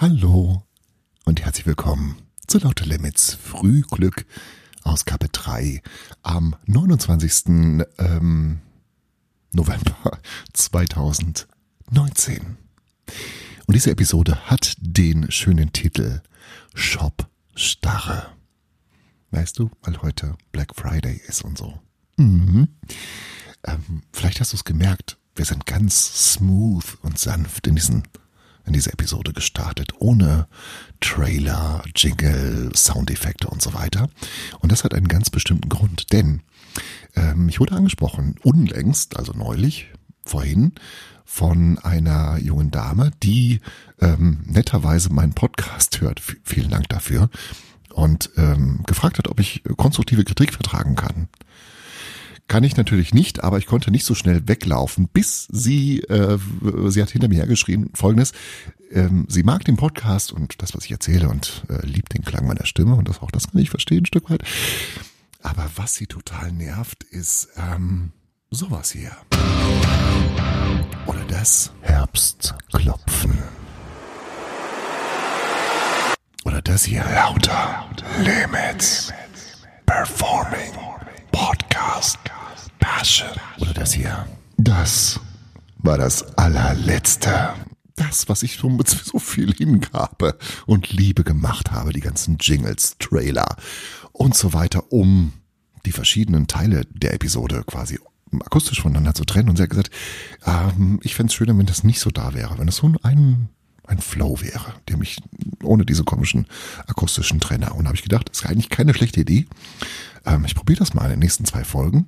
Hallo und herzlich willkommen zu Laute Limits Frühglück Ausgabe 3 am 29. Ähm, November 2019. Und diese Episode hat den schönen Titel Shop Starre. Weißt du, weil heute Black Friday ist und so. Mhm. Ähm, vielleicht hast du es gemerkt, wir sind ganz smooth und sanft in diesen in diese Episode gestartet, ohne Trailer, Jingle, Soundeffekte und so weiter. Und das hat einen ganz bestimmten Grund, denn ähm, ich wurde angesprochen, unlängst, also neulich, vorhin, von einer jungen Dame, die ähm, netterweise meinen Podcast hört. V vielen Dank dafür. Und ähm, gefragt hat, ob ich konstruktive Kritik vertragen kann. Kann ich natürlich nicht, aber ich konnte nicht so schnell weglaufen, bis sie, äh, sie hat hinter mir hergeschrieben, folgendes, ähm, sie mag den Podcast und das, was ich erzähle und äh, liebt den Klang meiner Stimme und das auch das kann ich verstehen ein Stück weit. Aber was sie total nervt, ist ähm, sowas hier. Oder das Herbstklopfen. Oder das hier lauter Limits Performing Passion. Oder das hier. Das war das allerletzte. Das, was ich so mit so viel Hingabe und Liebe gemacht habe, die ganzen Jingles, Trailer und so weiter, um die verschiedenen Teile der Episode quasi akustisch voneinander zu trennen. Und sie hat gesagt, ähm, ich fände es schöner, wenn das nicht so da wäre, wenn es so ein, ein Flow wäre, der mich ohne diese komischen akustischen Trenner. Und habe ich gedacht, ist eigentlich keine schlechte Idee. Ähm, ich probiere das mal in den nächsten zwei Folgen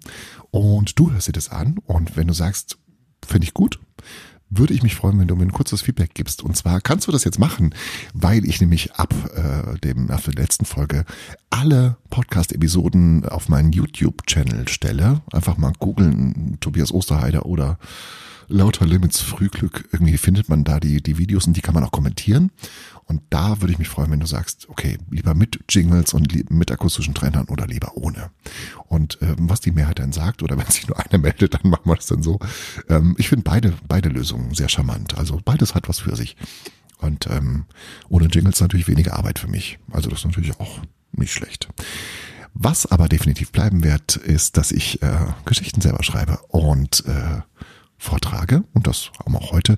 und du hörst dir das an und wenn du sagst, finde ich gut, würde ich mich freuen, wenn du mir ein kurzes Feedback gibst. Und zwar kannst du das jetzt machen, weil ich nämlich ab äh, dem nach der letzten Folge alle Podcast-Episoden auf meinen YouTube-Channel stelle. Einfach mal googeln, Tobias Osterheider oder Lauter Limits Frühglück. Irgendwie findet man da die, die Videos und die kann man auch kommentieren. Und da würde ich mich freuen, wenn du sagst, okay, lieber mit Jingles und mit akustischen Trennern oder lieber ohne. Und ähm, was die Mehrheit dann sagt, oder wenn sich nur einer meldet, dann machen wir das dann so. Ähm, ich finde beide, beide Lösungen sehr charmant. Also beides hat was für sich. Und ähm, ohne Jingles natürlich weniger Arbeit für mich. Also das ist natürlich auch nicht schlecht. Was aber definitiv bleiben wird, ist, dass ich äh, Geschichten selber schreibe und äh, vortrage. Und das haben auch heute.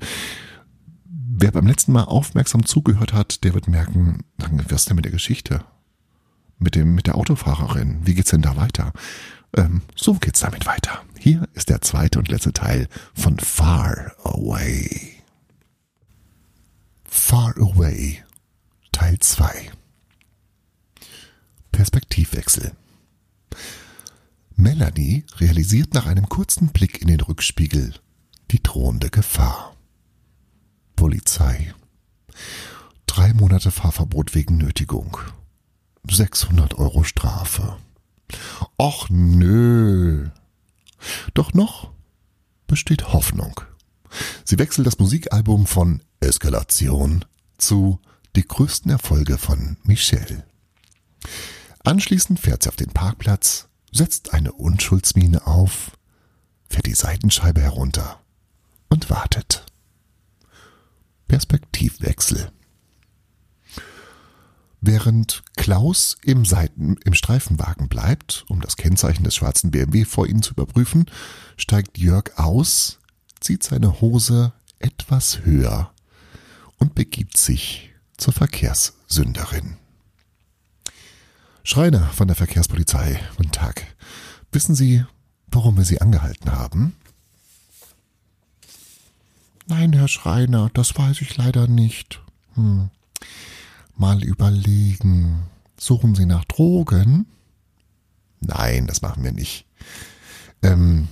Wer beim letzten Mal aufmerksam zugehört hat, der wird merken, was ist denn mit der Geschichte? Mit dem, mit der Autofahrerin? Wie geht's denn da weiter? Ähm, so geht's damit weiter. Hier ist der zweite und letzte Teil von Far Away. Far Away, Teil 2. Perspektivwechsel. Melanie realisiert nach einem kurzen Blick in den Rückspiegel die drohende Gefahr. Polizei. Drei Monate Fahrverbot wegen Nötigung. 600 Euro Strafe. Och nö. Doch noch besteht Hoffnung. Sie wechselt das Musikalbum von Eskalation zu Die größten Erfolge von Michelle. Anschließend fährt sie auf den Parkplatz, setzt eine Unschuldsmine auf, fährt die Seitenscheibe herunter und wartet. Perspektivwechsel. Während Klaus im, Seiten, im Streifenwagen bleibt, um das Kennzeichen des schwarzen BMW vor ihnen zu überprüfen, steigt Jörg aus, zieht seine Hose etwas höher und begibt sich zur Verkehrssünderin. Schreiner von der Verkehrspolizei, guten Tag. Wissen Sie, warum wir Sie angehalten haben? Nein, Herr Schreiner, das weiß ich leider nicht. Hm. Mal überlegen. Suchen Sie nach Drogen? Nein, das machen wir nicht. Ähm,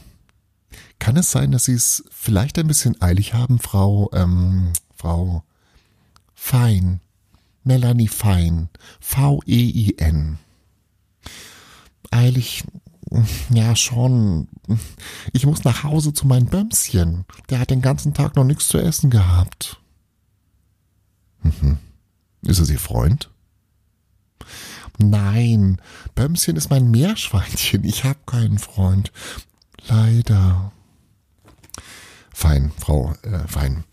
kann es sein, dass Sie es vielleicht ein bisschen eilig haben, Frau, ähm, Frau Fein, Melanie Fein, V-E-I-N? Eilig, ja, schon. Ich muss nach Hause zu meinem Bömschen. Der hat den ganzen Tag noch nichts zu essen gehabt. Mhm. Ist es Ihr Freund? Nein, Bömschen ist mein Meerschweinchen. Ich habe keinen Freund. Leider. Fein, Frau, äh, fein.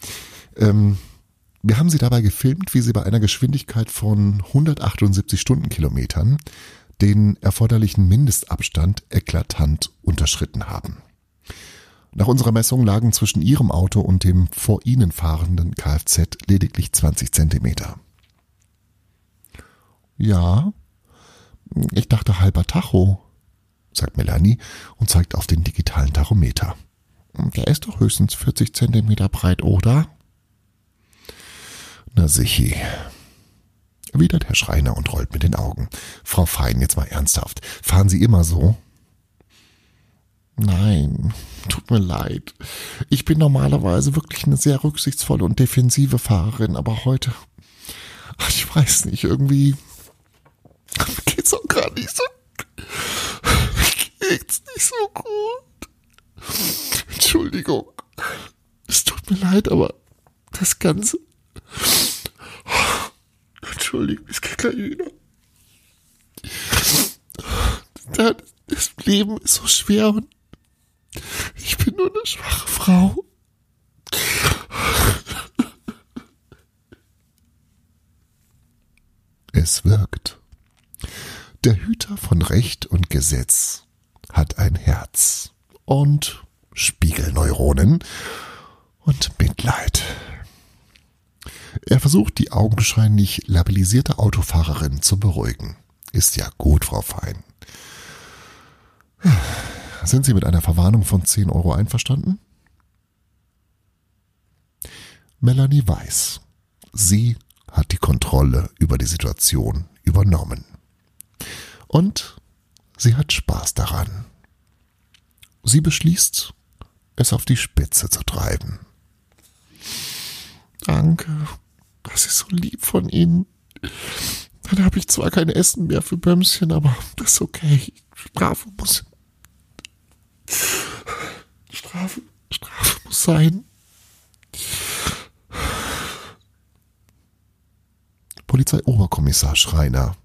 Ähm, Wir haben sie dabei gefilmt, wie sie bei einer Geschwindigkeit von 178 Stundenkilometern den erforderlichen Mindestabstand eklatant unterschritten haben. Nach unserer Messung lagen zwischen ihrem Auto und dem vor ihnen fahrenden Kfz lediglich 20 Zentimeter. Ja, ich dachte halber Tacho, sagt Melanie und zeigt auf den digitalen Tachometer. Der ist doch höchstens 40 Zentimeter breit, oder? Na sichi. Erwidert Herr Schreiner und rollt mit den Augen. Frau Fein, jetzt mal ernsthaft. Fahren Sie immer so? Nein, tut mir leid. Ich bin normalerweise wirklich eine sehr rücksichtsvolle und defensive Fahrerin, aber heute, ich weiß nicht, irgendwie geht's auch gar nicht so, geht's nicht so gut. Entschuldigung. Es tut mir leid, aber das Ganze, Entschuldigung, es geht gleich wieder. Das Leben ist so schwer und ich bin nur eine schwache Frau. Es wirkt. Der Hüter von Recht und Gesetz hat ein Herz und Spiegelneuronen und Mitleid. Er versucht, die augenscheinlich labilisierte Autofahrerin zu beruhigen. Ist ja gut, Frau Fein. Sind Sie mit einer Verwarnung von 10 Euro einverstanden? Melanie weiß, sie hat die Kontrolle über die Situation übernommen. Und sie hat Spaß daran. Sie beschließt, es auf die Spitze zu treiben. Danke, das ist so lieb von Ihnen. Dann habe ich zwar kein Essen mehr für Bömschen, aber das ist okay. Strafe muss Strafe, Strafe muss sein. Polizeioberkommissar Schreiner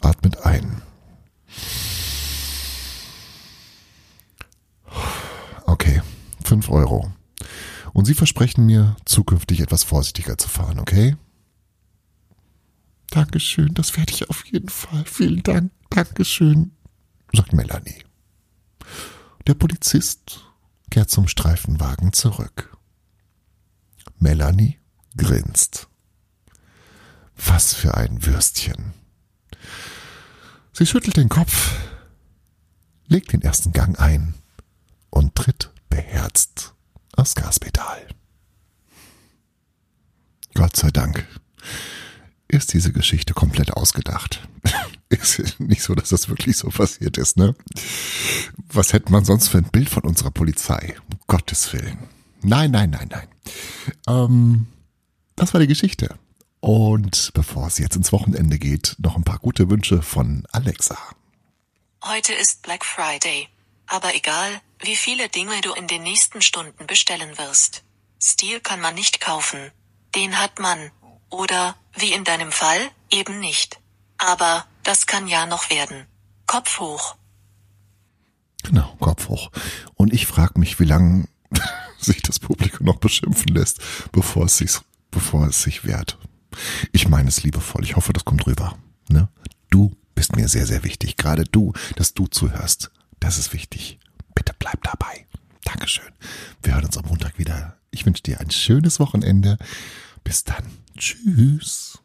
atmet ein. Okay, fünf Euro. Und Sie versprechen mir, zukünftig etwas vorsichtiger zu fahren, okay? Dankeschön, das werde ich auf jeden Fall. Vielen Dank, Dankeschön, sagt Melanie. Der Polizist kehrt zum Streifenwagen zurück. Melanie grinst. Was für ein Würstchen. Sie schüttelt den Kopf, legt den ersten Gang ein und tritt beherzt aufs Gaspedal. Gott sei Dank ist diese Geschichte komplett ausgedacht. ist nicht so, dass das wirklich so passiert ist, ne? Was hätte man sonst für ein Bild von unserer Polizei? Um Gottes Willen. Nein, nein, nein, nein. Ähm, das war die Geschichte. Und bevor es jetzt ins Wochenende geht, noch ein paar gute Wünsche von Alexa. Heute ist Black Friday. Aber egal, wie viele Dinge du in den nächsten Stunden bestellen wirst. Stil kann man nicht kaufen. Den hat man. Oder, wie in deinem Fall, eben nicht. Aber, das kann ja noch werden. Kopf hoch. Genau, Kopf hoch. Und ich frage mich, wie lange sich das Publikum noch beschimpfen lässt, bevor es sich, bevor es sich wehrt. Ich meine es liebevoll. Ich hoffe, das kommt rüber. Ne? Du bist mir sehr, sehr wichtig. Gerade du, dass du zuhörst. Das ist wichtig. Bitte bleib dabei. Dankeschön. Wir hören uns am Montag wieder. Ich wünsche dir ein schönes Wochenende. Bis dann. Tschüss.